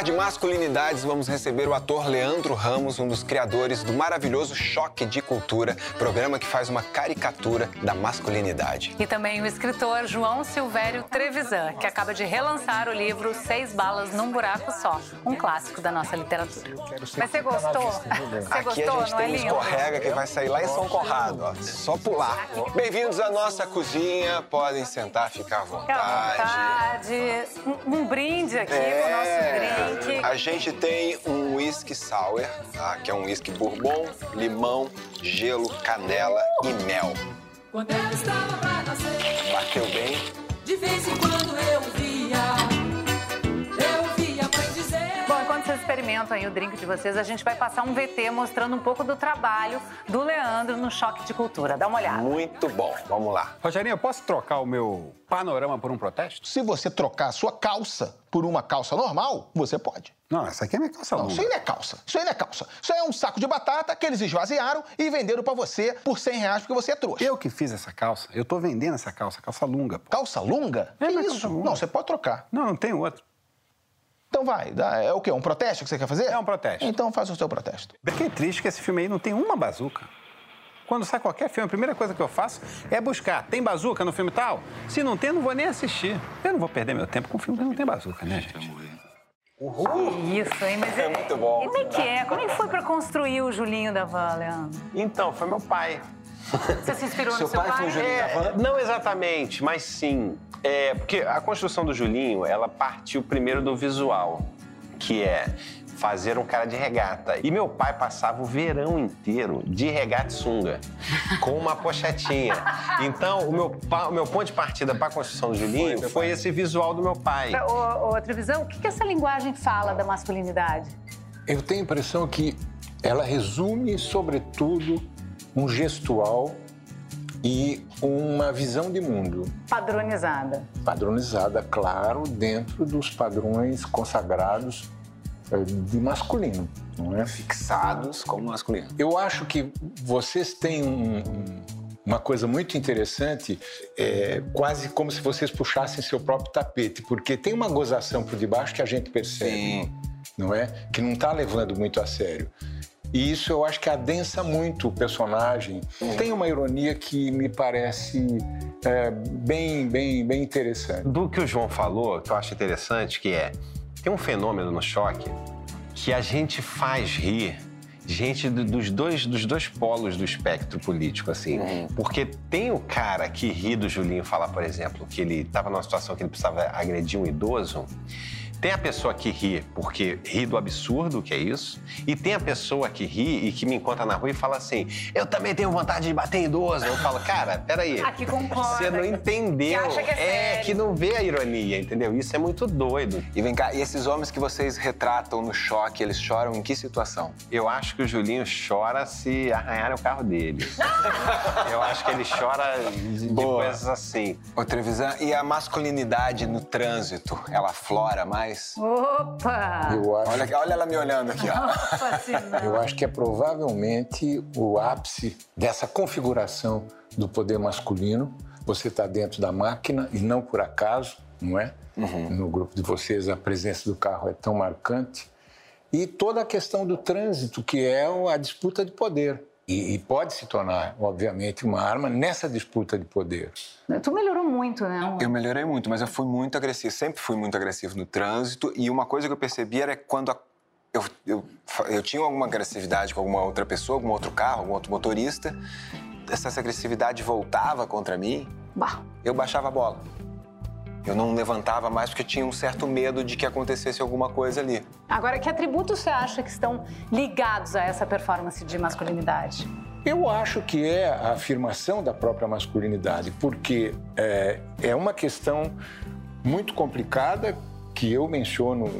Falar de masculinidades, vamos receber o ator Leandro Ramos, um dos criadores do maravilhoso Choque de Cultura, programa que faz uma caricatura da masculinidade. E também o escritor João Silvério Trevisan, que acaba de relançar o livro Seis Balas num Buraco Só, um clássico da nossa literatura. Mas você gostou? Você Aqui gostou, a gente tem um escorrega que vai sair lá em São Conrado, ó. Só pular. Bem-vindos à nossa cozinha, podem sentar, ficar à vontade. Fica à vontade. Um, um brinde aqui é... o nosso A gente tem um whisky sour, tá? que é um whisky bourbon, limão, gelo, canela e mel. Quando eu estava pra nascer, Bateu bem? De vez em quando eu via experimentam aí o drink de vocês, a gente vai passar um VT mostrando um pouco do trabalho do Leandro no Choque de Cultura. Dá uma olhada. Muito bom. Vamos lá. Rogerinho, eu posso trocar o meu panorama por um protesto? Se você trocar a sua calça por uma calça normal, você pode. Não, essa aqui é minha calça não, longa. Isso aí não é calça. Isso aí não é calça. Isso aí é um saco de batata que eles esvaziaram e venderam para você por 100 reais porque você é trouxa. Eu que fiz essa calça. Eu tô vendendo essa calça, calça lunga. Pô. Calça lunga? É, que isso? Calça lunga. Não, você pode trocar. Não, não tem outro. Então vai, é o quê? Um protesto que você quer fazer? É um protesto. Então faz o seu protesto. Fiquei triste que esse filme aí não tem uma bazuca. Quando sai qualquer filme, a primeira coisa que eu faço é buscar. Tem bazuca no filme tal? Se não tem, não vou nem assistir. Eu não vou perder meu tempo com um filme que não tem bazuca, né, gente? Uhul. Que isso, hein? Mas é, é muito bom. E como é que é? Como é que foi para construir o Julinho da Leandro? Então, foi meu pai. Você se inspirou seu no seu pai? pai? Foi o Julinho é? Não exatamente, mas sim. É, porque a construção do Julinho, ela partiu primeiro do visual que é fazer um cara de regata. E meu pai passava o verão inteiro de regata e sunga, com uma pochetinha. Então, o meu, o meu ponto de partida para a construção do Julinho foi, foi esse visual do meu pai. Ô, ô Trevisão, o que, que essa linguagem fala da masculinidade? Eu tenho a impressão que ela resume, sobretudo, um gestual e uma visão de mundo. Padronizada. Padronizada, claro, dentro dos padrões consagrados eh, de masculino, não é? Fixados como masculino. Eu acho que vocês têm um, uma coisa muito interessante, é, quase como se vocês puxassem seu próprio tapete, porque tem uma gozação por debaixo que a gente percebe, Sim. não é? Que não está levando muito a sério. E isso eu acho que adensa muito o personagem. Tem uma ironia que me parece é, bem, bem, bem interessante. Do que o João falou, que eu acho interessante, que é tem um fenômeno no choque que a gente faz rir gente dos dois, dos dois polos do espectro político, assim. Uhum. Porque tem o cara que ri do Julinho falar, por exemplo, que ele estava numa situação que ele precisava agredir um idoso. Tem a pessoa que ri porque ri do absurdo, que é isso, e tem a pessoa que ri e que me encontra na rua e fala assim: Eu também tenho vontade de bater em idoso. Eu falo, cara, peraí. Aqui concorda. Você não entendeu. Que que é, é que não vê a ironia, entendeu? Isso é muito doido. E vem cá, e esses homens que vocês retratam no choque, eles choram em que situação? Eu acho que o Julinho chora se arranharem o carro dele. Eu acho que ele chora de, de coisas assim. Ô, Trevisan, e a masculinidade no trânsito, ela flora mais? Mais? Opa! Eu acho... olha, olha ela me olhando aqui, ó. Opa, Eu acho que é provavelmente o ápice dessa configuração do poder masculino. Você está dentro da máquina e não por acaso, não é? Uhum. No grupo de vocês a presença do carro é tão marcante. E toda a questão do trânsito, que é a disputa de poder. E, e, pode se tornar, obviamente, uma arma nessa disputa de poder. Tu melhorou muito, né? Eu melhorei muito, mas eu fui muito agressivo. Sempre fui muito agressivo no trânsito. E uma coisa que eu percebi era quando a, eu, eu, eu tinha alguma agressividade com alguma outra pessoa, algum outro carro, algum outro motorista, essa agressividade voltava contra mim, bah. eu baixava a bola. Eu não levantava mais porque tinha um certo medo de que acontecesse alguma coisa ali. Agora, que atributos você acha que estão ligados a essa performance de masculinidade? Eu acho que é a afirmação da própria masculinidade, porque é, é uma questão muito complicada que eu menciono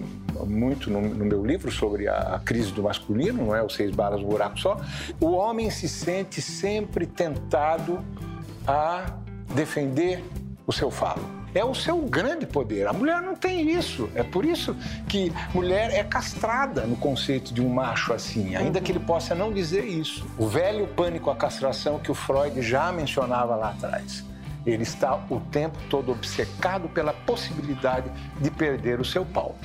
muito no, no meu livro sobre a, a, crise do masculino, não é? Os seis balas, buraco só. O homem se sente sempre tentado a defender o seu falo. É o seu grande poder. A mulher não tem isso. É por isso que mulher é castrada no conceito de um macho assim, ainda que ele possa não dizer isso. O velho pânico à castração que o Freud já mencionava lá atrás. Ele está o tempo todo obcecado pela possibilidade de perder o seu pau.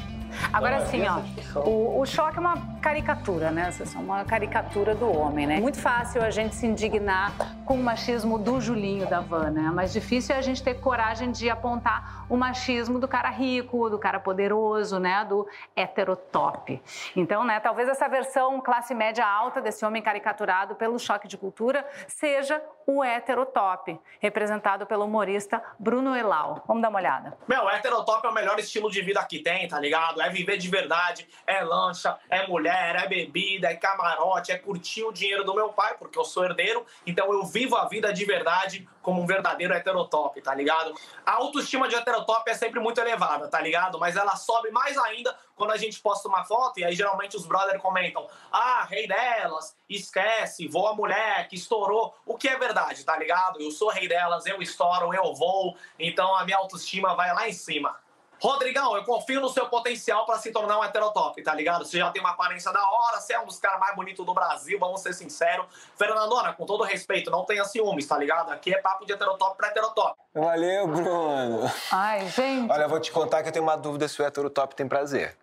Agora assim, ó, o, o, choque é uma caricatura, né? É uma caricatura do homem, né? Muito fácil a gente se indignar com o machismo do Julinho da Van, né? Mas difícil é a gente ter coragem de apontar o machismo do cara rico, do cara poderoso, né? Do heterotop. Então, né, talvez essa versão classe média alta desse homem caricaturado pelo choque de cultura seja o heterotop, representado pelo humorista Bruno Elau. Vamos dar uma olhada. Meu, heterotop é o melhor estilo de vida que tem, tá ligado? É viver de verdade, é lancha, é mulher, é bebida, é camarote, é curtir o dinheiro do meu pai, porque eu sou herdeiro, então eu vivo a vida de verdade como um verdadeiro heterotop, tá ligado? A autoestima de heterotop é sempre muito elevada, tá ligado? Mas ela sobe mais ainda quando a gente posta uma foto e aí geralmente os brothers comentam: ah, rei delas, esquece, voa mulher que estourou. O que é verdade, tá ligado? Eu sou rei delas, eu estouro, eu vou, então a minha autoestima vai lá em cima. Rodrigão, eu confio no seu potencial para se tornar um heterotop, tá ligado? Você já tem uma aparência da hora, você é um dos caras mais bonitos do Brasil, vamos ser sinceros. Fernandona, com todo respeito, não tenha ciúmes, tá ligado? Aqui é papo de heterotop pra heterotop. Valeu, Bruno. Ai, gente. Olha, eu vou te contar que eu tenho uma dúvida se o heterotop tem prazer.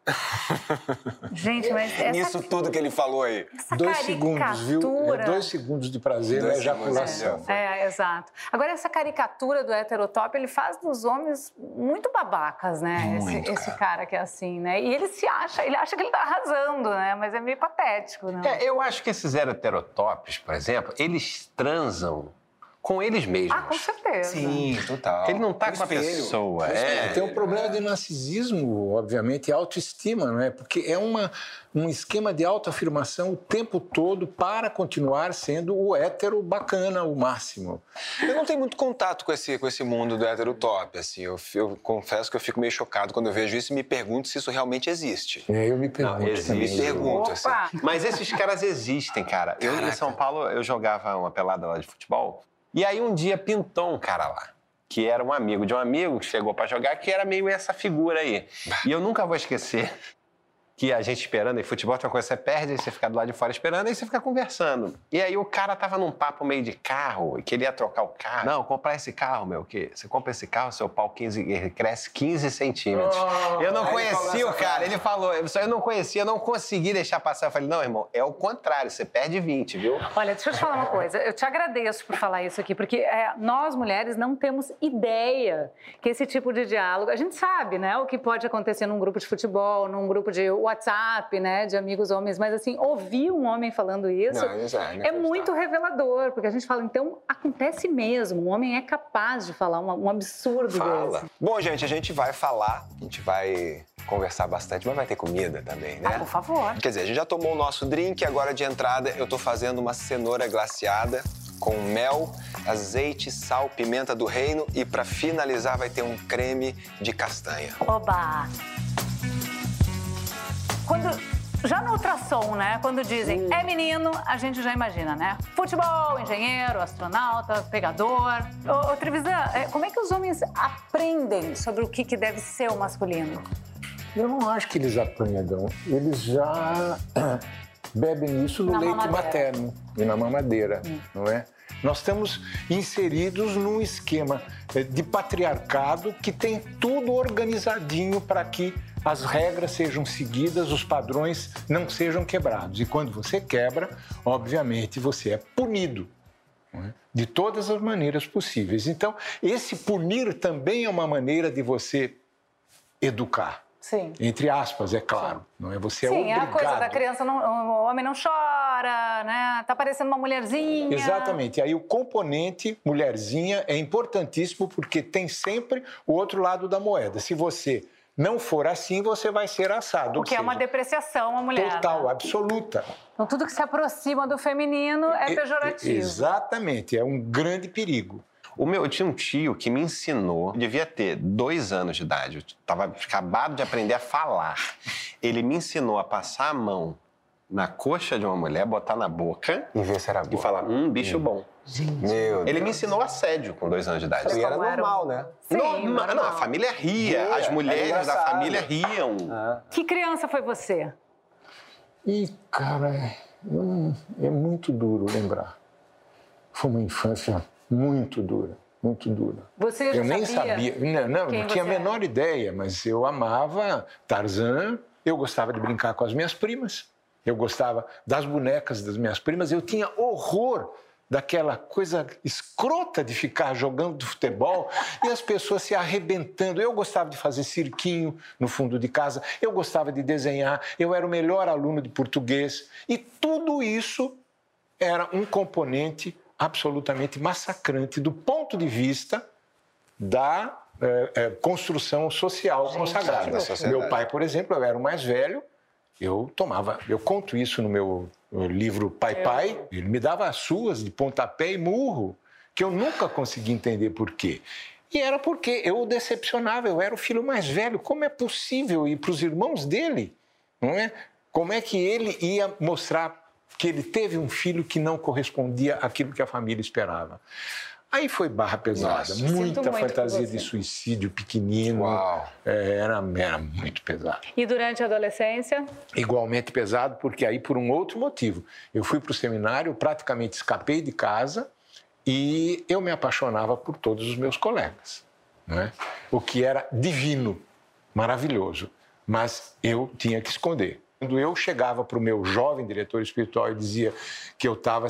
Gente, mas essa... Nisso tudo que ele falou aí. Essa Dois caricatura... segundos, viu? É dois segundos de prazer na ejaculação. segundos, É, é, exato. Agora, essa caricatura do heterotop, ele faz dos homens muito babacas, né? Muito, esse, esse cara que é assim, né? E ele se acha, ele acha que ele tá arrasando, né? Mas é meio patético, né? É, eu acho que esses heterotops, por exemplo, eles transam com eles mesmos. Ah, com certeza. Sim, total. Ele não tá O com a pessoa. É. Tem um problema de narcisismo, obviamente, e autoestima, não é? Porque é uma, um esquema de autoafirmação o tempo todo para continuar sendo o hétero bacana, o máximo. Eu não tenho muito contato com esse, com esse mundo do heterotop, assim. Eu, eu confesso que eu fico meio chocado quando eu vejo isso e me pergunto se isso realmente existe. É, eu me pergunto existe. também. Me pergunto, assim. Opa! Mas esses caras existem, cara. Eu em. São Paulo, eu jogava uma pelada lá de futebol. E aí um dia pintou um cara lá. Que era um amigo de um amigo que chegou pra jogar, que era meio essa figura aí. E eu nunca vou esquecer que a gente esperando, e futebol tem uma coisa, você perde, aí você fica do lado de fora esperando, aí você fica conversando. E aí o cara tava num papo meio de carro, e queria trocar o carro. Não, comprar esse carro, meu, que você compra esse carro, seu pau 15, ele cresce 15 centímetros. eu não falou conhecia o cara, ele falou, eu só eu não conhecia, eu não consegui deixar passar. Eu falei, não, irmão, é o contrário, você perde 20, viu? Olha, deixa eu te falar uma coisa. Eu te agradeço por falar isso aqui, porque é, nós mulheres não temos ideia que esse tipo de diálogo. A gente sabe, né, o que pode acontecer num grupo de futebol, num grupo de WhatsApp, né, de amigos homens, mas assim, ouvir um homem falando isso Não, isso é é inacreditável. muito revelador, porque a gente fala, então acontece mesmo. Um homem é capaz de falar uma- um absurdo Fala. desse. Bom, gente, a gente vai falar, a gente vai conversar bastante, mas vai ter comida também, né? Ah, por favor. Quer dizer, a gente já tomou o nosso drink, agora de entrada eu tô fazendo uma cenoura glaciada com mel, azeite, sal, pimenta do reino e pra finalizar vai ter um creme de castanha. Oba! Quando, já no ultrassom, né? Quando dizem é menino, a gente já imagina, né? Futebol, engenheiro, astronauta, pegador. Ô, ô Trevisan, é, como é que os homens aprendem sobre o que, que deve ser o masculino? Eu não acho que eles aprendam. Eles já bebem isso no Na leite mamadeira. materno e na mamadeira, não é? Nós estamos inseridos num esquema eh, de patriarcado que tem tudo organizadinho para que as regras sejam seguidas, os padrões não sejam quebrados. E quando você quebra, obviamente você é punido é? de todas as maneiras possíveis. Então, esse punir também é uma maneira de você educar. Sim. Entre aspas, é claro. Não é você Sim, é é a obrigado. coisa da criança, não, o homem não chora, né? Tá parecendo uma mulherzinha. Exatamente. E aí o componente mulherzinha é importantíssimo porque tem sempre o outro lado da moeda. Se você não for assim, você vai ser assado. O que é uma seja, depreciação, a mulher. Total, né? absoluta. Então, tudo que se aproxima do feminino é pejorativo. Exatamente, é um grande perigo. O meu, eu tinha um tio que me ensinou, devia ter dois anos de idade, eu tava acabado de aprender a falar. Ele me ensinou a passar a mão na coxa de uma mulher, botar na boca E ver se era boa. e falar, hum, bicho bom. Meu Ele me Deus. ensinou assédio com dois anos de idade. E era normal, né? Sim, normal. não, a família ria, Ria, as era mulheres da engraçado. família riam. Que criança foi você? E, cara, é, hum, é muito duro lembrar. Foi uma infância muito dura, muito dura. Você já Eu nem sabia? não, não, não tinha a você era? menor ideia, mas eu amava Tarzan, eu gostava de brincar com as minhas primas, eu gostava das bonecas das minhas primas, eu tinha horror daquela coisa escrota de ficar jogando futebol e as pessoas se arrebentando. Eu gostava de fazer cirquinho no fundo de casa, eu gostava de desenhar, eu era o melhor aluno de português e tudo isso era um componente absolutamente massacrante do ponto de vista da eh, eh, construção social consagrada. Meu pai, por exemplo, eu era o mais velho, eu tomava, eu conto isso no meu eh, livro Pai Pai, ele me dava as suas de pontapé e murro, que eu nunca consegui entender por quê. E era porque eu o decepcionava, eu era o filho mais velho. Como é possível? E para os irmãos dele, não é? Como é que ele ia mostrar que ele teve um filho que não correspondia àquilo que a família esperava? Aí foi barra pesada, Nossa. Muita fantasia de suicídio pequenino. Uau. É, era, era muito pesado. E durante a adolescência? Igualmente pesado, porque aí por um outro motivo. Eu fui para o seminário, praticamente escapei de casa e eu me apaixonava por todos os meus colegas. Não é? O que era divino, maravilhoso. Mas eu tinha que esconder. Quando eu chegava para o meu jovem diretor espiritual e dizia que eu estava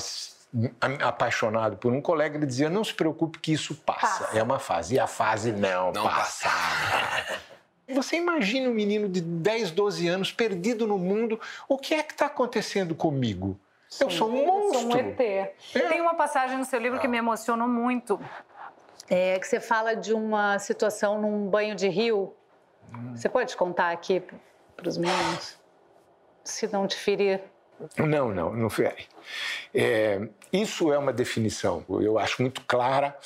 apaixonado por um colega, ele dizia: Não se preocupe, que isso passa. Passa. É uma fase. E a fase não, Não passa. Você imagina um menino de 10, 12 anos perdido no mundo. O que é que está acontecendo comigo? eu sou um Eu monstro. sou um ET. Tem uma passagem no seu livro que me emocionou muito, é, que você fala de uma situação num banho de rio. Você pode contar aqui para os meninos? Se não te ferir. Não, não, não fere. É, isso é uma definição, eu acho muito clara,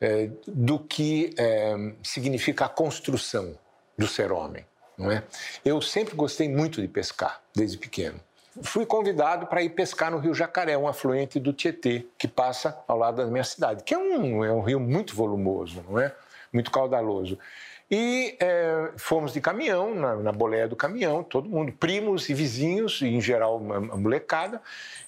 é, do que é, significa a construção do ser homem. Não é? Eu sempre gostei muito de pescar, desde pequeno. Fui convidado para ir pescar no Rio Jacaré, um afluente do Tietê, que passa ao lado da minha cidade, que é um, é um rio muito volumoso, não é? Muito caudaloso. E é, fomos de caminhão, na, na boleia do caminhão, todo mundo, primos e vizinhos, e em geral uma, uma molecada.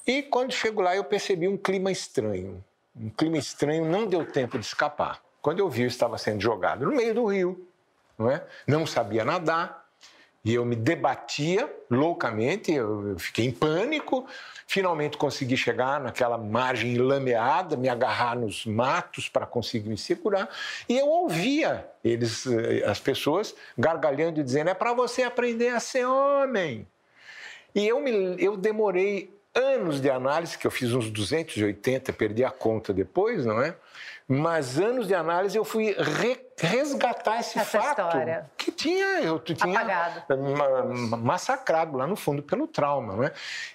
E quando chego lá, eu percebi um clima estranho. Um clima estranho, não deu tempo de escapar. Quando eu vi, eu estava sendo jogado no meio do rio, não é? Não sabia nadar, e eu me debatia loucamente, eu fiquei em pânico. Finalmente consegui chegar naquela margem lameada, me agarrar nos matos para conseguir me segurar. E eu ouvia eles, eh, as pessoas, gargalhando e dizendo: é para você aprender a ser homem. E eu, me, eu demorei anos de análise, que eu fiz uns 280, perdi a conta depois, não é? Mas anos de análise eu fui re- resgatar esse Essa fato história. que tinha eu tinha ma- ma- massacrado lá no fundo pelo trauma, não é?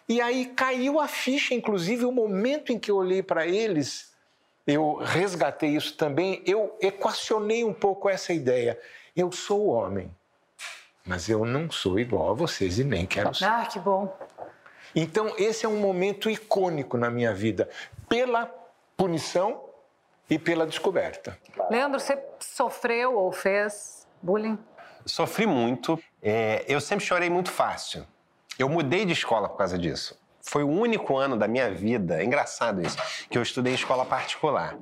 E aí caiu a ficha, inclusive o momento em que eu olhei para eles, eu resgatei isso também, eu equacionei um pouco essa ideia. Eu sou homem, mas eu não sou igual a vocês e nem quero ser. Ah, que bom. Então, esse é um momento icônico na minha vida, pela punição e pela descoberta. Leandro, você sofreu ou fez bullying? Sofri muito. É, eu sempre chorei muito fácil. Eu mudei de escola por causa disso. Foi o único ano da minha vida, é engraçado isso, que eu estudei em escola particular.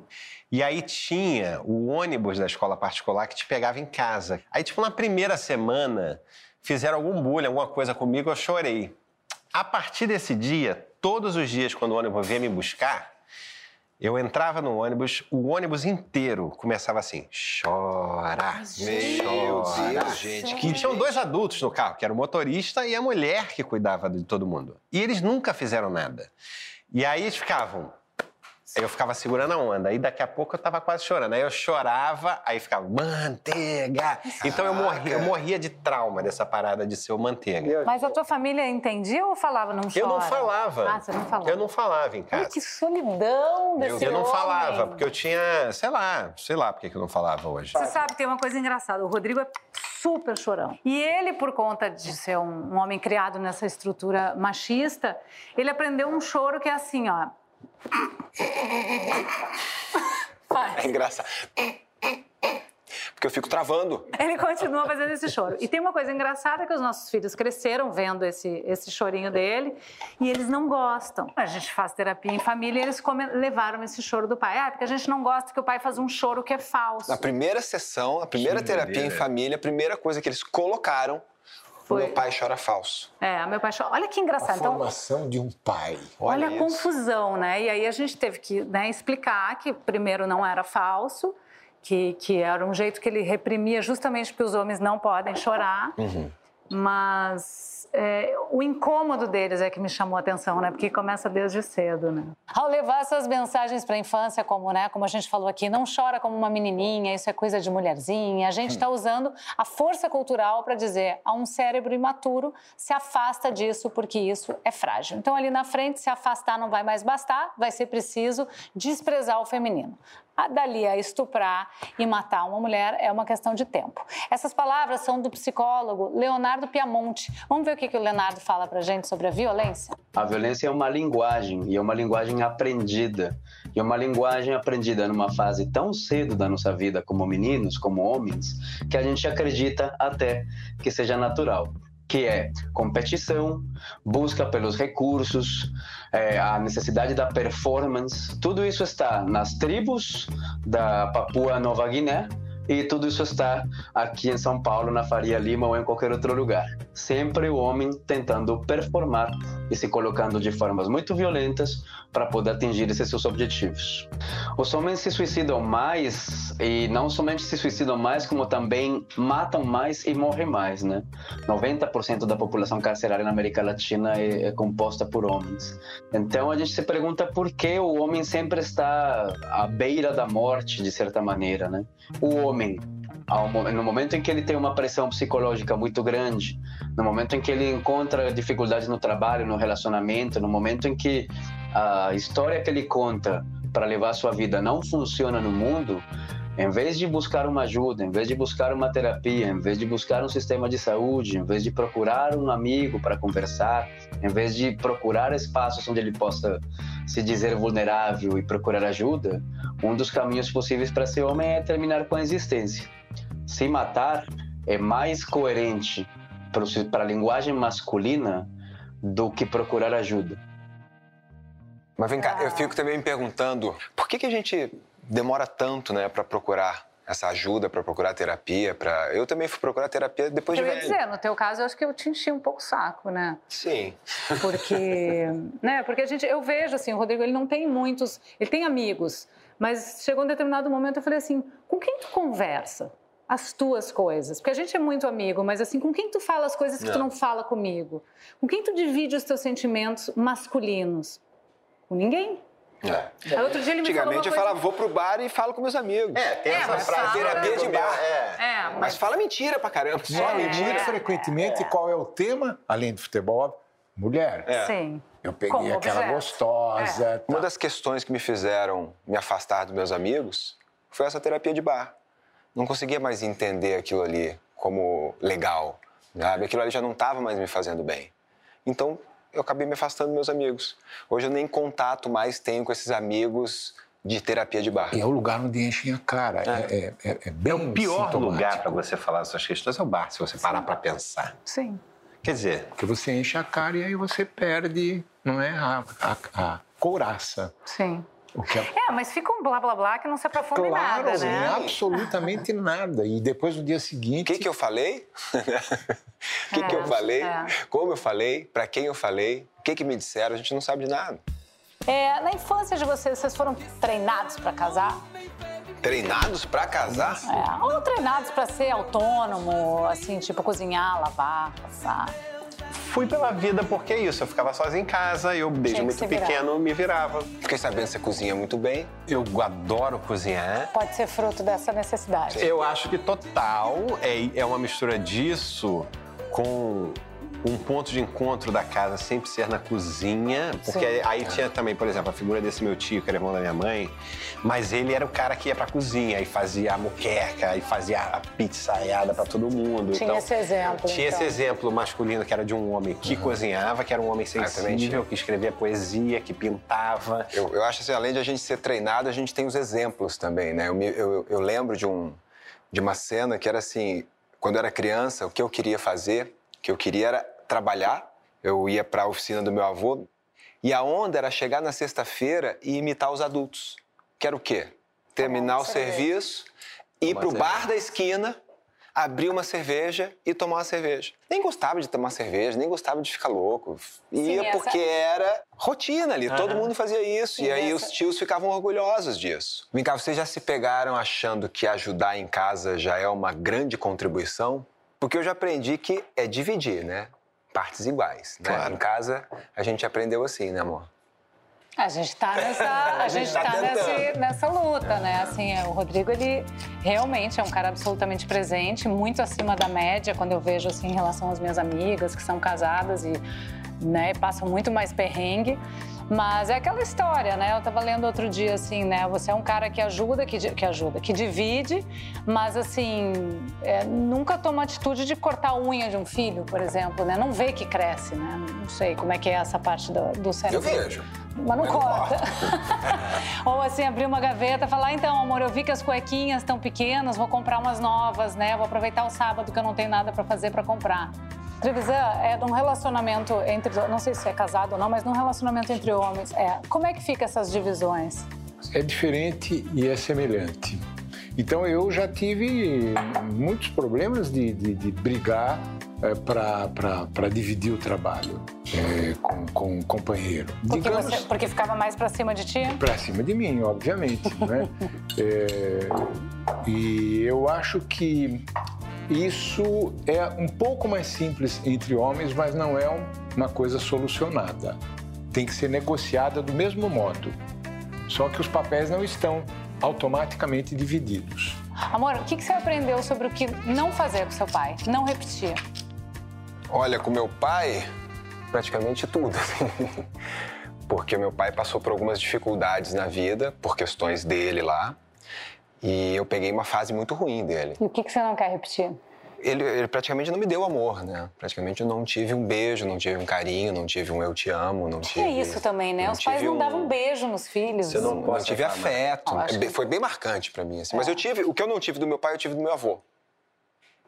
E aí tinha o ônibus da escola particular que te pegava em casa. Aí, tipo, na primeira semana, fizeram algum bullying, alguma coisa comigo, eu chorei. A partir desse dia, todos os dias, quando o ônibus vinha me buscar, eu entrava no ônibus, o ônibus inteiro começava assim: chora, Meu chora. Deus, gente. E tinham dois adultos no carro, que era o motorista e a mulher que cuidava de todo mundo. E eles nunca fizeram nada. E aí eles ficavam. Eu ficava segurando a onda, aí daqui a pouco eu tava quase chorando. Aí eu chorava, aí ficava, manteiga! Então eu morria, eu morria de trauma dessa parada de ser o manteiga. Mas a tua família entendia ou falava não chora? Eu não falava. Ah, você não falava. Eu não falava em Ai, casa. que solidão desse Eu não homem. falava, porque eu tinha, sei lá, sei lá por que que eu não falava hoje. Você sabe, tem uma coisa engraçada. O Rodrigo é super chorão. E ele, por conta de ser um, um homem criado nessa estrutura machista, ele aprendeu um choro que é assim, ó. É engraçado. Porque eu fico travando. Ele continua fazendo esse choro. E tem uma coisa engraçada que os nossos filhos cresceram vendo esse, esse chorinho dele e eles não gostam. A gente faz terapia em família e eles come- levaram esse choro do pai. Ah, porque a gente não gosta que o pai faz um choro que é falso. Na primeira sessão, a primeira Que terapia em doideira. família, a primeira coisa que eles colocaram, Foi. meu pai chora falso. É, meu pai chora. Olha que A engraçado. Então, formação de um pai. Olha, a isso. confusão, né? E aí a gente teve que né, explicar que primeiro não era falso, que, que era um jeito que ele reprimia justamente porque os homens não podem chorar, mas é, o incômodo deles é que me chamou a atenção, né? Porque começa desde cedo, né? Ao levar essas mensagens para a infância, como, né, como a gente falou aqui, não chora como uma menininha, isso é coisa de mulherzinha, a gente está usando a força cultural para dizer a um cérebro imaturo se afasta disso porque isso é frágil. Então ali na frente, se afastar não vai mais bastar, vai ser preciso desprezar o feminino. Dali a estuprar e matar uma mulher é uma questão de tempo. Essas palavras são do psicólogo Leonardo Piamonte. Vamos ver o que, que o Leonardo fala pra gente sobre a violência? A violência é uma linguagem e é uma linguagem aprendida. E é uma linguagem aprendida numa fase tão cedo da nossa vida, como meninos, como homens, que a gente acredita até que seja natural. Que é competição, busca pelos recursos, é, a necessidade da performance. Tudo isso está nas tribos da Papua Nova Guiné e tudo isso está aqui em São Paulo, na Faria Lima ou em qualquer outro lugar. Sempre o homem tentando performar e se colocando de formas muito violentas para poder atingir esses seus objetivos. Os homens se suicidam mais e não somente se suicidam mais, como também matam mais e morrem mais, né? 90% da população carcerária na América Latina é, é composta por homens. Então a gente se pergunta por que o homem sempre está à beira da morte, de certa maneira, né? O homem, no momento em que ele tem uma pressão psicológica muito grande, no momento em que ele encontra dificuldades no trabalho, no relacionamento, no momento em que a história que ele conta para levar a sua vida não funciona no mundo, em vez de buscar uma ajuda, em vez de buscar uma terapia, em vez de buscar um sistema de saúde, em vez de procurar um amigo para conversar, em vez de procurar espaços onde ele possa se dizer vulnerável e procurar ajuda, um dos caminhos possíveis para ser homem é terminar com a existência. Se matar é mais coerente para a linguagem masculina do que procurar ajuda. Mas vem cá, eu fico também me perguntando por que, que a gente demora tanto, né, para procurar essa ajuda, para procurar terapia, para eu também fui procurar terapia depois Eu de ia velho. dizer, no teu caso, eu acho que eu te enchi um pouco o saco, né? Sim. Porque, né? Porque a gente, eu vejo assim, o Rodrigo, ele não tem muitos, ele tem amigos, mas chegou um determinado momento eu falei assim, com quem tu conversa as tuas coisas? Porque a gente é muito amigo, mas assim, com quem tu fala as coisas que tu Não. não fala comigo? Com quem tu divide os teus sentimentos masculinos? Com ninguém. É. Outro dia ele me Antigamente eu coisa- falava, vou pro bar e falo com meus amigos. É, tem É, essa mas frase. fala- Terapia de bar. É. É, Mas mas fala mentira pra caramba. Só É. mentira. Muito frequentemente, qual é o tema, além do futebol? Mulher. É. sim. Eu peguei Como aquela objeto. gostosa. É. tá. Uma das questões que me fizeram me afastar dos meus amigos foi essa terapia de bar. Não conseguia mais entender aquilo ali como legal, sabe? Aquilo ali já não estava mais me fazendo bem. Então, eu acabei me afastando dos meus amigos. Hoje eu nem contato mais tenho com esses amigos de terapia de bar. E é o lugar onde enchem a cara. É, é, é, é bem É o pior lugar para você falar suas questões é o bar, se você parar para pensar. Sim. Quer dizer, Porque você enche a cara e aí você perde, não é, a, a, a couraça. Sim. O que é É, mas fica um blá blá blá que não se aprofunda em claro, nada, né? absolutamente nada. E depois no dia O seguinte. que, que eu falei? O que, que É, eu falei? é. Como eu falei? Pra quem eu falei? O que, que me disseram? A gente não sabe de nada. É, na infância de vocês, vocês foram treinados para casar? Treinados pra casar? É, ou treinados para ser autônomo, assim, tipo cozinhar, lavar, passar. fui pela vida porque é isso. Eu ficava sozinho em casa, eu desde muito pequeno me virava. Fiquei sabendo que você cozinha muito bem. Eu adoro cozinhar. Pode ser fruto dessa necessidade. Eu acho que total é, é uma mistura disso com um ponto de encontro da casa sempre ser na cozinha, porque Sim. aí tinha também, por exemplo, a figura desse meu tio, que era irmão da minha mãe, mas ele era o cara que ia pra cozinha e fazia a muqueca e fazia a pizzaiada pra todo mundo. Tinha Então, esse exemplo, Tinha então. esse exemplo masculino que era de um homem que cozinhava, que era um homem também sensível, que escrevia poesia, que pintava. Eu, eu acho assim, além de a gente ser treinado, a gente tem os exemplos também, né? Eu, eu- eu lembro de, um, de uma cena que era assim, quando eu era criança, o que eu queria fazer, o que eu queria era trabalhar. Eu ia para a oficina do meu avô e a onda era chegar na sexta-feira e imitar os adultos. Que era o quê? Terminar o cerveja. serviço, ir Tomar pro bar da esquina, abrir uma cerveja e tomar uma cerveja. Nem gostava de tomar cerveja, nem gostava de ficar louco. Ia essa- porque era rotina ali, todo mundo fazia isso. Sim, e aí essa- os tios ficavam orgulhosos disso. Vem cá, vocês já se pegaram achando que ajudar em casa já é uma grande contribuição? Porque eu já aprendi que é dividir, né? Partes iguais. Né? Claro. Em casa, a gente aprendeu assim, né, amor? A gente tá nessa, a gente tá tá tentando. nesse- nessa luta, né? Assim, é, o Rodrigo, ele realmente é um cara absolutamente presente, muito acima da média, quando eu vejo, assim, em relação às minhas amigas que são casadas e, né, passam muito mais perrengue. Mas é aquela história, né? Eu tava lendo outro dia, assim, né? Você é um cara que ajuda, que, que ajuda, que divide, mas, assim, é, nunca toma atitude de cortar a unha de um filho, por exemplo, né? Não vê que cresce, né? Não sei como é que é essa parte do, do cérebro. Eu vejo. Mas não corta. Ou assim, abrir uma gaveta e falar, "Ah, então, amor, eu vi que as cuequinhas estão pequenas, vou comprar umas novas, né? Vou aproveitar o sábado que eu não tenho nada para fazer para comprar. Trevisan, é num relacionamento entre, não sei se é casado ou não, mas num relacionamento entre homens, é, como é que fica essas divisões? é diferente e é semelhante. Então eu já tive muitos problemas de, de, de brigar para dividir o trabalho eh, com, com o companheiro. Porque, Digamos, você, porque ficava mais para cima de ti? para cima de mim, obviamente. né? É, e eu acho que isso é um pouco mais simples entre homens, mas não é um- uma coisa solucionada. Tem que ser negociada do mesmo modo. Só que os papéis não estão automaticamente divididos. Amor, o que, você aprendeu sobre o que não fazer com seu pai? Não repetir. Olha, com meu pai, praticamente tudo. Porque meu pai passou por algumas dificuldades na vida, por questões dele lá. E eu peguei uma fase muito ruim dele. E o que, que você não quer repetir? Ele, ele praticamente não me deu amor, né? Praticamente eu não tive um beijo, não tive um carinho, não tive um eu te amo, não tive... É isso também, né? não Os pais não um- davam um beijo nos filhos. Eu não, não tive afeto. Acho É que- Foi bem marcante pra mim, assim. Mas É. eu tive... O que eu não tive do meu pai, eu tive do meu avô.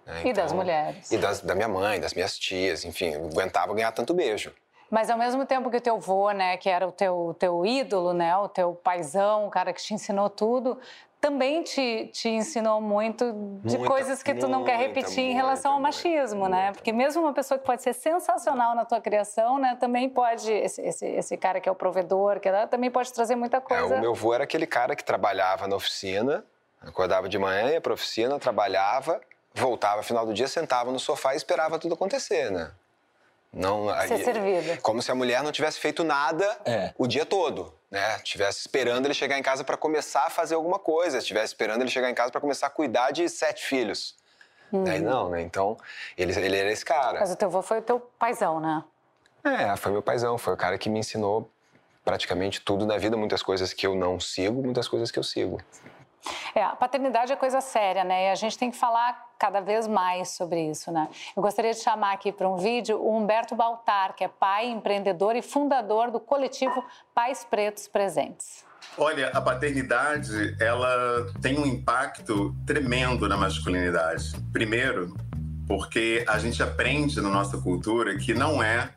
né? E das Então- mulheres. E das- da minha mãe, das minhas tias, enfim. Eu aguentava ganhar tanto beijo. Mas ao mesmo tempo que o teu vô, né, que era o teu, teu ídolo, né, o teu paizão, o cara que te ensinou tudo, também te, te ensinou muito de Muita, coisas que tu não quer muita, repetir em muita, relação ao machismo, né? Porque mesmo uma pessoa que pode ser sensacional na tua criação, né, também pode, esse, esse, esse cara que é o provedor, que é, também pode trazer muita É, coisa. o meu avô era aquele cara que trabalhava na oficina, acordava de manhã, ia pra oficina, trabalhava, voltava no final do dia, sentava no sofá e esperava tudo acontecer, né? Não, Ser servido. Como se a mulher não tivesse feito nada É. o dia todo, né? Estivesse esperando ele chegar em casa para começar a fazer alguma coisa, estivesse esperando ele chegar em casa para começar a cuidar de sete filhos. Daí não, né? Então, ele, ele era esse cara. Mas o teu vô foi o teu paizão, né? É, foi meu paizão, foi o cara que me ensinou praticamente tudo na vida, muitas coisas que eu não sigo, muitas coisas que eu sigo. É, a paternidade é coisa séria, né? E a gente tem que falar cada vez mais sobre isso, né? Eu gostaria de chamar aqui para um vídeo o Humberto Baltar, que é pai, empreendedor e fundador do coletivo Pais Pretos Presentes. Olha, a paternidade, ela tem um impacto tremendo na masculinidade. Primeiro, porque a gente aprende na nossa cultura que não é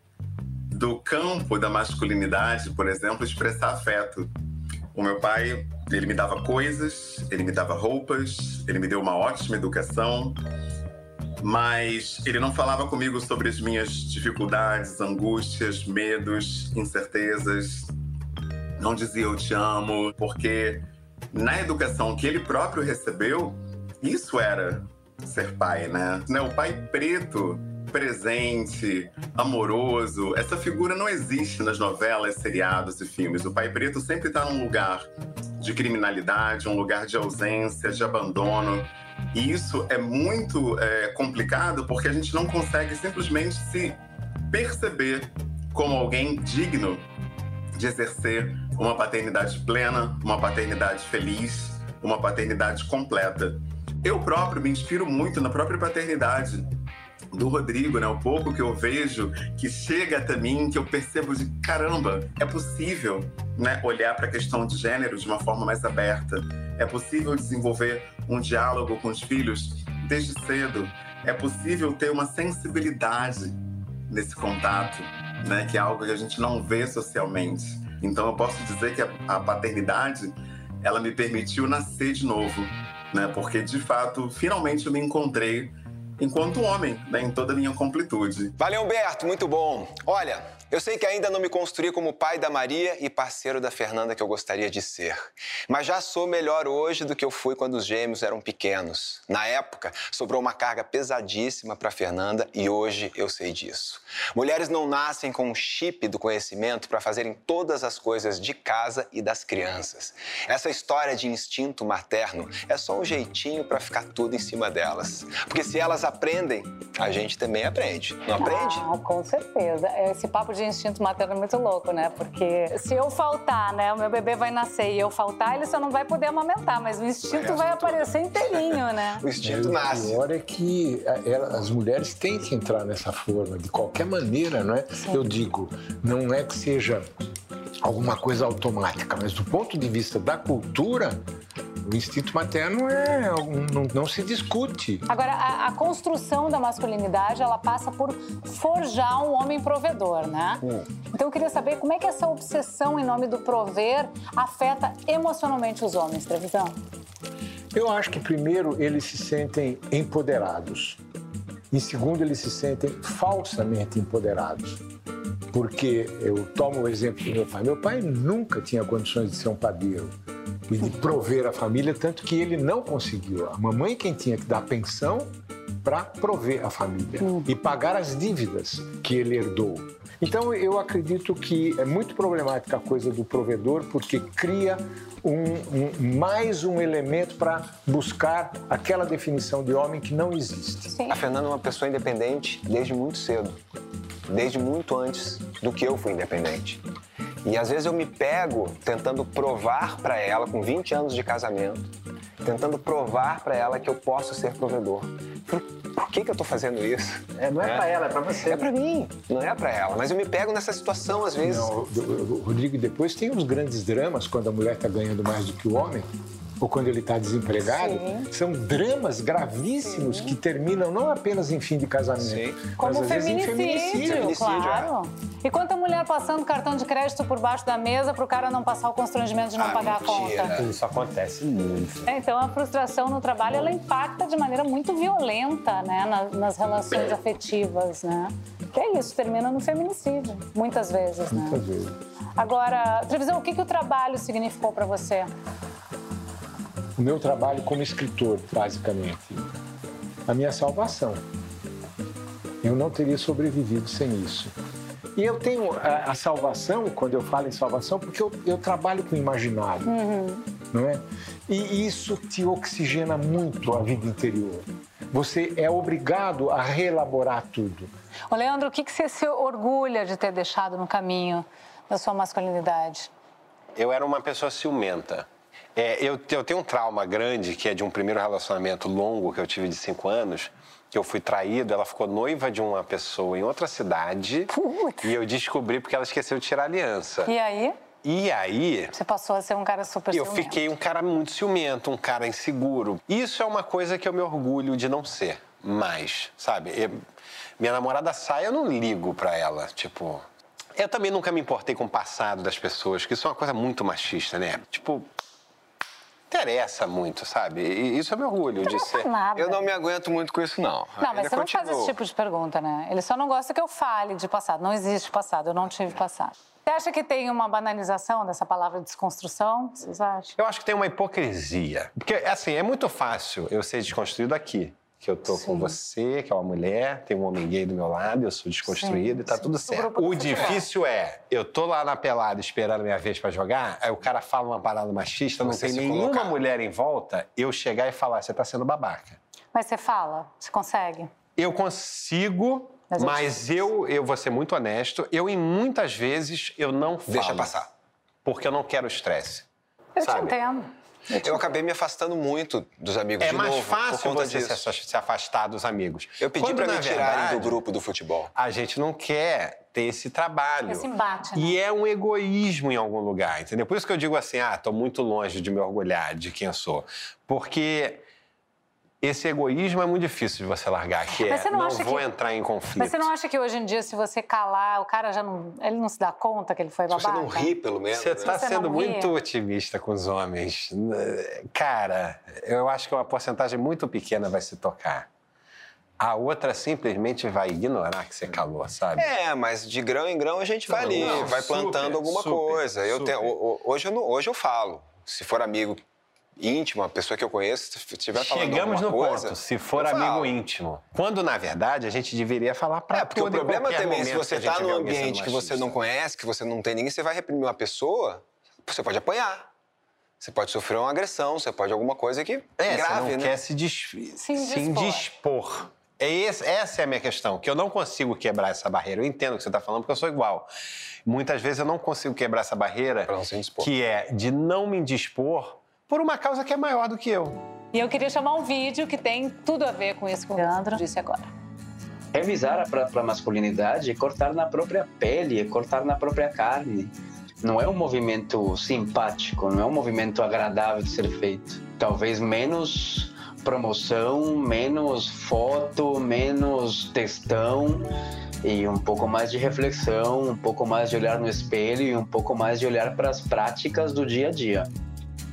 do campo da masculinidade, por exemplo, expressar afeto. O meu pai, ele me dava coisas, ele me dava roupas, ele me deu uma ótima educação, mas ele não falava comigo sobre as minhas dificuldades, angústias, medos, incertezas. Não dizia eu te amo, porque na educação que ele próprio recebeu, isso era ser pai, né? Né, O pai preto, presente, amoroso, essa figura não existe nas novelas, seriados e filmes. O pai preto sempre está num lugar de criminalidade, um lugar de ausência, de abandono. E isso é muito é, complicado porque a gente não consegue simplesmente se perceber como alguém digno de exercer uma paternidade plena, uma paternidade feliz, uma paternidade completa. Eu próprio me inspiro muito na própria paternidade do Rodrigo, né? O pouco que eu vejo que chega até mim, que eu percebo de caramba, é possível, né, olhar para a questão de gênero de uma forma mais aberta. É possível desenvolver um diálogo com os filhos desde cedo. É possível ter uma sensibilidade nesse contato, né, que é algo que a gente não vê socialmente. Então eu posso dizer que a, a paternidade, ela me permitiu nascer de novo, né? Porque de fato, finalmente eu me encontrei enquanto homem, né, em toda a minha completude. Valeu, Humberto, muito bom. Olha, eu sei que ainda não me construí como pai da Maria e parceiro da Fernanda que eu gostaria de ser. Mas já sou melhor hoje do que eu fui quando os gêmeos eram pequenos. Na época, sobrou uma carga pesadíssima para Fernanda e hoje eu sei disso. Mulheres não nascem com um chip do conhecimento para fazerem todas as coisas de casa e das crianças. Essa história de instinto materno é só um jeitinho para ficar tudo em cima delas. Porque se elas aprendem, a gente também aprende. Não aprende? Ah, com certeza. Esse papo de instinto materno é muito louco, né? Porque se eu faltar, né, o meu bebê vai nascer e eu faltar, ele só não vai poder amamentar, mas o instinto vai aparecer inteirinho, né? O instinto nasce. O pior é que a- ela- as mulheres têm que entrar nessa forma, de qualquer maneira, não é? Eu digo, não é que seja alguma coisa automática, mas do ponto de vista da cultura, o instinto materno é não, não se discute. Agora, a, a construção da masculinidade, ela passa por forjar um homem provedor, né? Então eu queria saber como é que essa obsessão em nome do prover afeta emocionalmente os homens, Trevisão? Eu acho que, primeiro, eles se sentem empoderados. Em segundo, eles se sentem falsamente empoderados. Porque eu tomo o exemplo do meu pai. Meu pai nunca tinha condições de ser um padeiro de prover a família, tanto que ele não conseguiu. A mamãe quem tinha que dar pensão para prover a família e pagar as dívidas que ele herdou. Então eu acredito que é muito problemática a coisa do provedor porque cria um- um- mais um elemento para buscar aquela definição de homem que não existe. A Fernanda é uma pessoa independente desde muito cedo. Desde muito antes do que eu fui independente. E às vezes eu me pego tentando provar para ela, com 20 anos de casamento, tentando provar para ela que eu posso ser provedor. Por, que, que eu tô fazendo isso? não é pra ela, é pra você. É pra mim, não é pra ela. Mas eu me pego nessa situação às vezes. Não, Rodrigo, e depois tem os grandes dramas quando a mulher está ganhando mais do que o homem, ou quando ele está desempregado. Sim. São dramas gravíssimos que terminam não apenas em fim de casamento, Como mas às vezes em feminicídio, feminicídio. claro. E quanta mulher passando cartão de crédito por baixo da mesa pro cara não passar o constrangimento de não pagar a conta? Isso acontece muito. É, então a frustração no trabalho ela impacta de maneira muito violenta, né, na- nas relações afetivas, né? Que é isso, termina no feminicídio, muitas vezes, né? Muitas vezes. Agora, Trevisão, o que, que o trabalho significou para você? O meu trabalho como escritor, basicamente, a minha salvação. Eu não teria sobrevivido sem isso. E eu tenho a, a salvação, quando eu falo em salvação, porque eu, eu trabalho com o imaginário, não é? E isso te oxigena muito a vida interior. Você é obrigado a reelaborar tudo. Ô, Leandro, o que, que você se orgulha de ter deixado no caminho da sua masculinidade? Eu era uma pessoa ciumenta. É, eu, eu tenho um trauma grande, que é de um primeiro relacionamento longo que eu tive de cinco anos, que eu fui traído, ela ficou noiva de uma pessoa em outra cidade. E eu descobri porque ela esqueceu de tirar a aliança. E aí, E aí, você passou a ser um cara super eu ciumento. fiquei um cara muito ciumento, um cara inseguro. Isso é uma coisa que eu me orgulho de não ser mais, sabe? Eu- minha namorada sai, eu não ligo pra ela, tipo... Eu também nunca me importei com o passado das pessoas, que isso é uma coisa muito machista, né? Tipo, interessa muito, sabe? E isso é meu orgulho de ser. nada. Eu não me aguento muito com isso, não. Não, Ainda mas você não faz esse tipo de pergunta, né? Ele só não gosta que eu fale de passado. Não existe passado, eu não tive passado. Você acha que tem uma banalização dessa palavra desconstrução? Vocês acham? Eu acho que tem uma hipocrisia. Porque, assim, é muito fácil eu ser desconstruído aqui. Que eu tô com você, que é uma mulher, tem um homem gay do meu lado, eu sou desconstruído Sim, e tá sim. tudo Do certo. O difícil é, eu tô lá na pelada esperando a minha vez pra jogar, aí o cara fala uma parada machista, não Você tem nenhuma colocar. mulher em volta, eu chegar e falar, você tá sendo babaca. Mas você fala? Você consegue? Eu consigo Mas Mas, eu- eu, vou ser muito honesto, eu em muitas vezes eu não falo. Deixa passar. Porque eu não quero estresse. Eu te sabe? entendo. Eu acabei me afastando muito dos amigos É de mais novo por fácil conta você disso. se afastar dos amigos. Eu pedi na me tirarem do verdade, grupo do futebol. A gente não quer ter esse trabalho. Esse embate, né? E é um egoísmo em algum lugar, entendeu? Por isso que eu digo assim, ah, tô muito longe de me orgulhar de quem eu sou. Porque esse egoísmo é muito difícil de você largar, que Mas é, você não não vou que- entrar em conflito. Mas você não acha que hoje em dia, se você calar, o cara já não. Ele não se dá conta que ele foi babaca? pelo menos. Você está Você sendo não ri? muito otimista com os homens. Cara, eu acho que uma porcentagem muito pequena vai se tocar. A outra simplesmente vai ignorar que você calou, sabe? É, mas de grão em grão a gente vai ali, Não, vai super, plantando alguma super, coisa. Eu super. tenho, o- o- hoje, eu não- hoje eu falo. Se for amigo íntimo, uma pessoa que eu conheço, se estiver falando Chegamos no coisa, ponto, se for amigo falo. íntimo. Quando, na verdade, a gente deveria falar pra É, porque o todo problema também, se momento você está num ambiente que você não conhece, que você não tem ninguém, você vai reprimir uma pessoa, você pode apanhar. Você pode sofrer uma agressão, você pode alguma coisa que É, grave, você não né? quer se, dis... se indispor. indispor. É esse- essa é a minha questão, que eu não consigo quebrar essa barreira. Eu entendo o que você está falando, porque eu sou igual. Muitas vezes eu não consigo quebrar essa barreira, que é de não me indispor por uma causa que é maior do que eu. E eu queria chamar um vídeo que tem tudo a ver com isso que o Leandro disse agora. Revisar a, a masculinidade é cortar na própria pele, é cortar na própria carne. Não é um movimento simpático, não é um movimento agradável de ser feito. Talvez menos promoção, menos foto, menos textão e um pouco mais de reflexão, um pouco mais de olhar no espelho e um pouco mais de olhar para as práticas do dia a dia.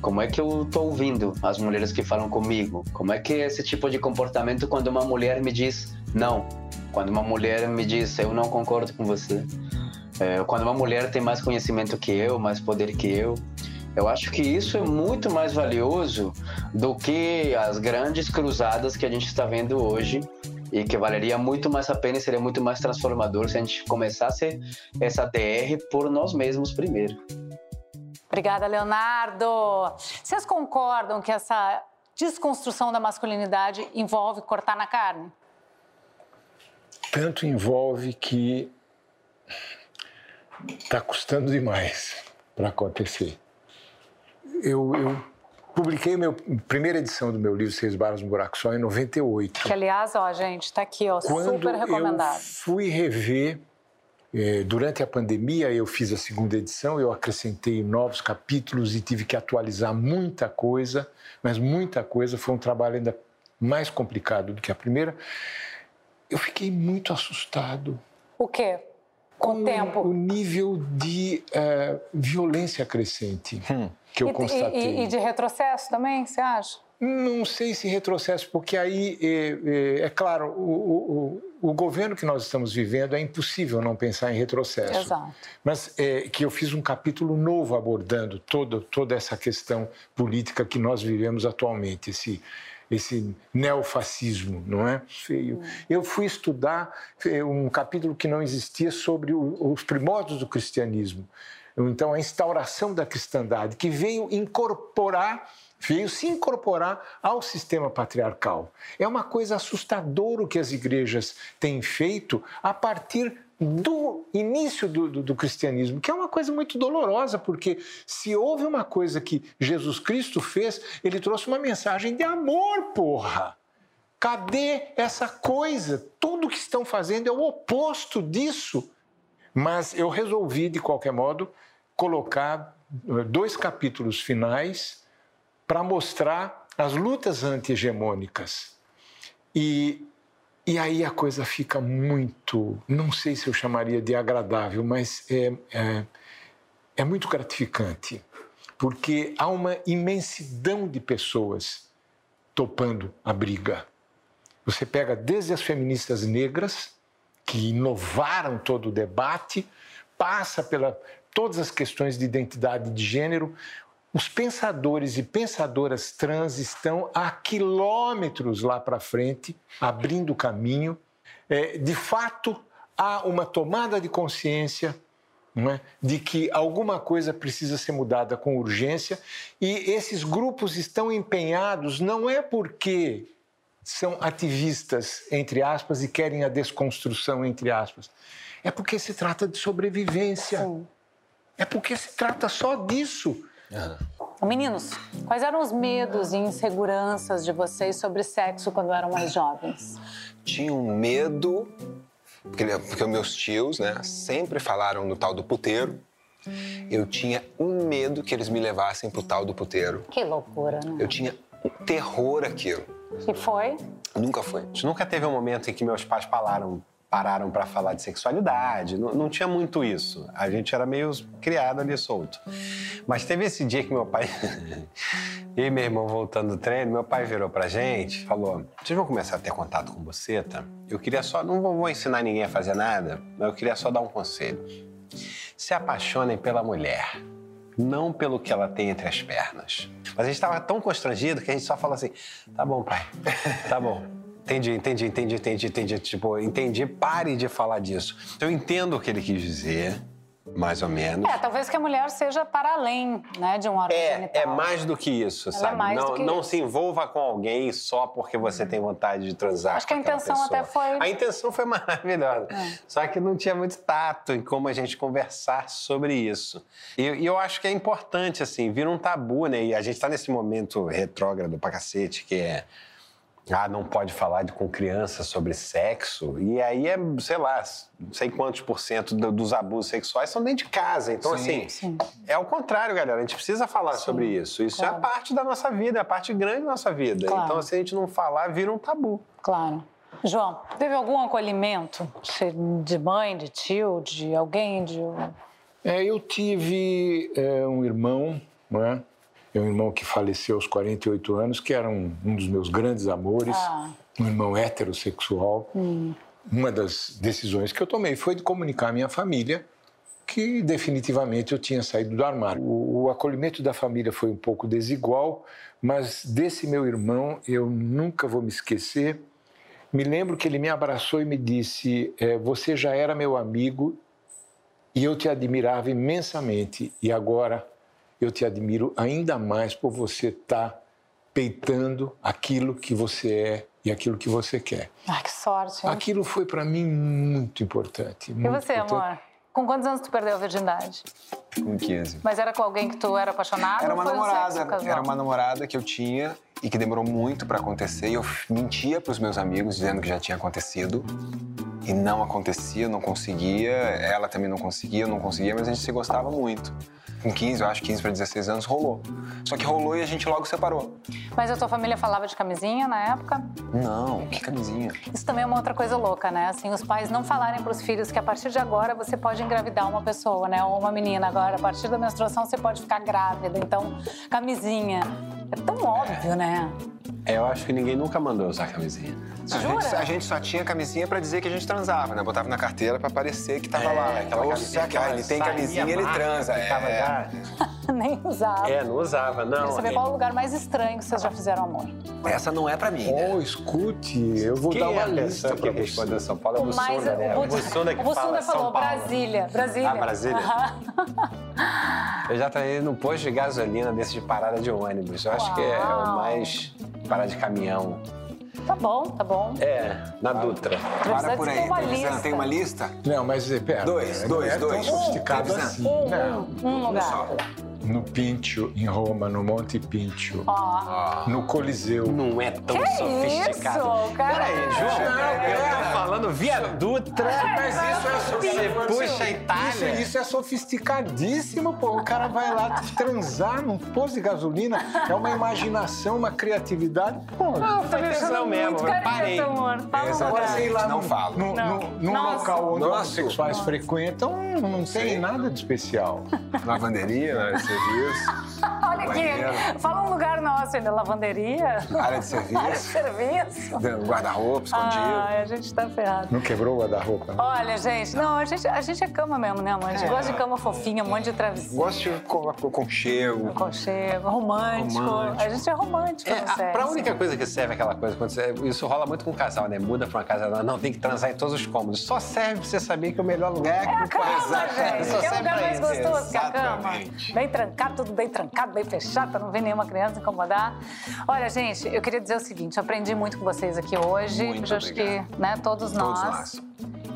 Como é que eu tô ouvindo as mulheres que falam comigo? Como é que é esse tipo de comportamento quando uma mulher me diz não? Quando uma mulher me diz eu não concordo com você? É, quando uma mulher tem mais conhecimento que eu, mais poder que eu? Eu acho que isso é muito mais valioso do que as grandes cruzadas que a gente está vendo hoje e que valeria muito mais a pena e seria muito mais transformador se a gente começasse essa DR por nós mesmos primeiro. Obrigada, Leonardo. Vocês concordam que essa desconstrução da masculinidade envolve cortar na carne? Tanto envolve que está custando demais para acontecer. Eu, eu publiquei a primeira edição do meu livro Seis Barras no Buraco Só em 98. Que, aliás, ó, gente, tá aqui, ó, Quando super recomendado. eu fui rever, durante a pandemia eu fiz a segunda edição, eu acrescentei novos capítulos e tive que atualizar muita coisa, mas muita coisa, foi um trabalho ainda mais complicado do que a primeira. Eu fiquei muito assustado O quê? Com o tempo. o nível de eh, violência crescente que eu E- constatei. E, e de retrocesso também, você acha? Não sei se retrocesso, porque aí, é, é- é claro, o, o- o governo que nós estamos vivendo é impossível não pensar em retrocesso. Exato. Mas é, que eu fiz um capítulo novo abordando todo, toda essa questão política que nós vivemos atualmente, esse, esse neofascismo, não é? Feio. Eu fui estudar é, um capítulo que não existia sobre o- os primórdios do cristianismo. Então, a instauração da cristandade, que veio incorporar veio se incorporar ao sistema patriarcal. É uma coisa assustadora o que as igrejas têm feito a partir do início do, do- do cristianismo, que é uma coisa muito dolorosa, porque se houve uma coisa que Jesus Cristo fez, ele trouxe uma mensagem de amor, porra! Cadê essa coisa? Tudo que estão fazendo é o oposto disso. Mas eu resolvi, de qualquer modo, colocar eh, dois capítulos finais para mostrar as lutas anti-hegemônicas. E, e aí a coisa fica muito, não sei se eu chamaria de agradável, mas é, é, é muito gratificante, porque há uma imensidão de pessoas topando a briga. Você pega desde as feministas negras, que inovaram todo o debate, passa pela todas as questões de identidade de gênero. Os pensadores e pensadoras trans estão a quilômetros lá para frente, abrindo caminho. É, de fato, há uma tomada de consciência é? de que alguma coisa precisa ser mudada com urgência e esses grupos estão empenhados não é porque são ativistas, entre aspas, e querem a desconstrução, entre aspas? É porque se trata de sobrevivência. Sim. É porque se trata só disso. Uhum. Meninos, quais eram os medos e inseguranças de vocês sobre sexo quando eram mais jovens? Tinha um medo, porque, porque meus tios, né, sempre falaram no tal do puteiro. Eu tinha um medo que eles me levassem pro tal do puteiro. Que loucura, né? Eu tinha um terror aquilo. E foi? Nunca foi. Nunca teve um momento em que meus pais falaram pararam para falar de sexualidade. Não, não, tinha muito isso. A gente era meio criado ali solto. Mas teve esse dia que meu pai e meu irmão voltando do treino, meu pai virou pra gente, falou: "Vocês vão começar a ter contato com tá? Eu queria só, não vou ensinar ninguém a fazer nada, mas eu queria só dar um conselho. Se apaixonem pela mulher." não pelo que ela tem entre as pernas. Mas a gente estava tão constrangido que a gente só falou assim: tá bom, pai, tá bom. Entendi, entendi, entendi, entendi, entendi. Tipo, entendi, pare de falar disso. Eu entendo o que ele quis dizer, mais ou menos. É, talvez que a mulher seja para além, né, de um órgão é, genital. É mais do que isso, Ela sabe? É mais não do que não isso. se envolva com alguém só porque você tem vontade de transar. Acho que a intenção pessoa. até foi- A intenção foi maravilhosa. É. Só que não tinha muito tato em como a gente conversar sobre isso. E, e eu acho que é importante, assim, vira um tabu, né? E a gente tá nesse momento retrógrado pra cacete, que é. Ah, não pode falar de, com criança sobre sexo. E aí é, sei lá, não sei quantos por cento do- dos abusos sexuais são dentro de casa. Então, Sim. assim, é o contrário, galera. A gente precisa falar sobre isso. Isso claro. é parte da nossa vida, é parte grande da nossa vida. Claro. Então, se a gente não falar, vira um tabu. Claro. João, teve algum acolhimento de mãe, de tio, de alguém, de... É, eu tive é, um irmão, não é? É um irmão que faleceu aos 48 anos, que era um, um dos meus grandes amores, Ah. um irmão heterossexual. Hum. Uma das decisões que eu tomei foi de comunicar à minha família que definitivamente eu tinha saído do armário. O, o acolhimento da família foi um pouco desigual, mas desse meu irmão eu nunca vou me esquecer. Me lembro que ele me abraçou e me disse: eh, Você já era meu amigo e eu te admirava imensamente, e agora eu te admiro ainda mais por você estar peitando aquilo que você é e aquilo que você quer. Ai, que sorte. hein? Aquilo foi para mim muito importante. E muito você, importante. amor? Com quantos anos tu perdeu a virgindade? Com 15. Mas era com alguém que tu era apaixonado? Era ou uma um namorada, era uma namorada que eu tinha e que demorou muito pra acontecer. E eu mentia pros meus amigos dizendo que já tinha acontecido. E não acontecia, não conseguia. Ela também não conseguia, não conseguia, mas a gente se gostava muito. Com 15, eu acho 15 para 16 anos, rolou. Só que rolou e a gente logo separou. Mas a tua família falava de camisinha na época? Não, que camisinha. Isso também é uma outra coisa louca, né? Assim, os pais não falarem para os filhos que a partir de agora você pode engravidar uma pessoa, né? Ou uma menina. Agora, a partir da menstruação você pode ficar grávida. Então, camisinha. É tão óbvio, né? É, eu acho que ninguém nunca mandou usar camisinha. A gente, a gente só tinha camisinha pra dizer que a gente transava, né? Botava na carteira pra parecer que tava É, lá. aquela Ou camisinha se que ele tem camisinha, ele marca, transa. É. já- Nem usava. É, não usava, não. Queria saber qual é o lugar mais estranho que vocês já fizeram amor. Essa não é pra mim, né? Oh, escute, eu vou Quem dar uma é lista pessoa que para você. respondeu São Paulo? É o Bussunda, né? o Bussunda que o Bussunda fala São falou Paulo. Brasília. Brasília. Ah, Brasília? Eu já trabalhei no posto de gasolina desse de parada de ônibus. Acho que é o mais parada de caminhão. Tá bom, tá bom. É, na Dutra. De ter uma Trevisan, tem uma lista? Não, mas pera. Dois, dois, é dois. tão sofisticado Um, assim. Um, Não. um, um lugar. No Pincio, em Roma, no Monte Pincio. Ó. No Coliseu. Não é tão Que sofisticado. isso, cara? Peraí, João, eu tô falando via Dutra. Mas isso é sofisticado. Você puxa a Itália. Isso, isso é sofisticadíssimo, pô. O cara vai lá transar num posto de gasolina. É uma imaginação, uma criatividade. Pô, Não, foi tesão mesmo. Muito Eu parei. Agora, sei lá, Não num- falo. num- Não. num- num Nossa. local onde Nossa. os sexuais frequentam, não tem nada de especial. Lavanderia, de serviço, Olha aqui, fala um lugar nosso, ainda lavanderia, área de área de serviço, serviço. guarda-roupa escondido. Ai, a gente tá ferrado. Não quebrou a da roupa? Olha, gente, não, a gente, a gente é cama mesmo, né, amor? A gente É. gosta de cama fofinha, um monte de travesseiro. Gosto de co- co- conchego. Conchego, romântico. Romântico. A gente é romântico É, sexo. pra única coisa que serve aquela coisa, quando você- isso rola muito com o casal, né? Muda pra uma casa, não, não, tem que transar em todos os cômodos. Só serve pra você saber que o melhor lugar é, É a cama, gente. Só Que é o lugar mais gostoso que a cama. Exatamente. Bem trancado, tudo bem trancado, bem fechado, pra não ver nenhuma criança incomodar. Olha, gente, eu queria dizer o seguinte: eu aprendi muito com vocês aqui hoje. Muito Eu acho que, né, todos, Todos nós. nós.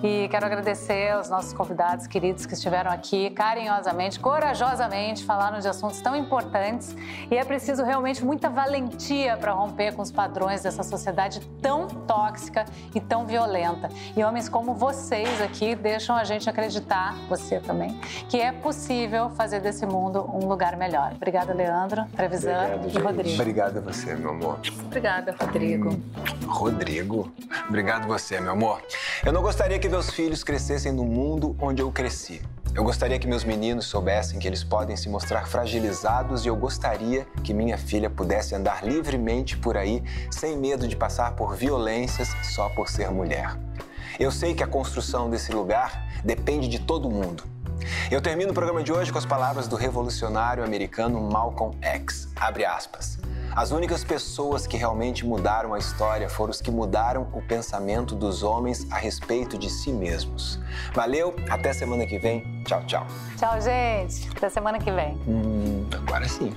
E quero agradecer aos nossos convidados queridos que estiveram aqui carinhosamente, corajosamente, falaram de assuntos tão importantes. E é preciso realmente muita valentia para romper com os padrões dessa sociedade tão tóxica e tão violenta. E homens como vocês aqui deixam a gente acreditar, você também, que é possível fazer desse mundo um lugar melhor. Obrigada, Leandro, Trevisan e Rodrigo. Obrigado a você, meu amor. Obrigada, Rodrigo. Rodrigo, obrigado você, meu amor. Eu não gostaria que meus filhos crescessem no mundo onde eu cresci. Eu gostaria que meus meninos soubessem que eles podem se mostrar fragilizados e eu gostaria que minha filha pudesse andar livremente por aí sem medo de passar por violências só por ser mulher. Eu sei que a construção desse lugar depende de todo mundo. Eu termino o programa de hoje com as palavras do revolucionário americano Malcolm X. Abre aspas. As únicas pessoas que realmente mudaram a história foram os que mudaram o pensamento dos homens a respeito de si mesmos. Valeu, até semana que vem. Tchau, tchau. Tchau, gente. Até semana que vem. Hum, agora sim.